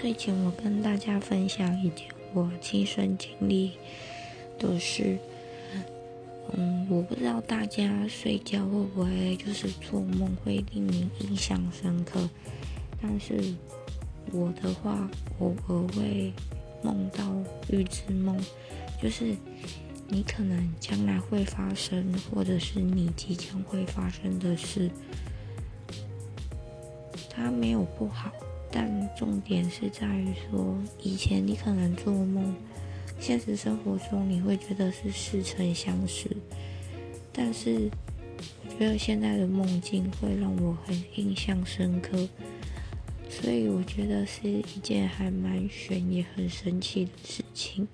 睡前我跟大家分享一件我亲身经历的事。嗯，我不知道大家睡觉会不会就是做梦会令你印象深刻，但是我的话，偶尔会梦到预知梦，就是你可能将来会发生，或者是你即将会发生的事。它没有不好，但重点是在于说，以前你可能做梦，现实生活中你会觉得是似曾相识，但是我觉得现在的梦境会让我很印象深刻，所以我觉得是一件还蛮悬也很神奇的事情。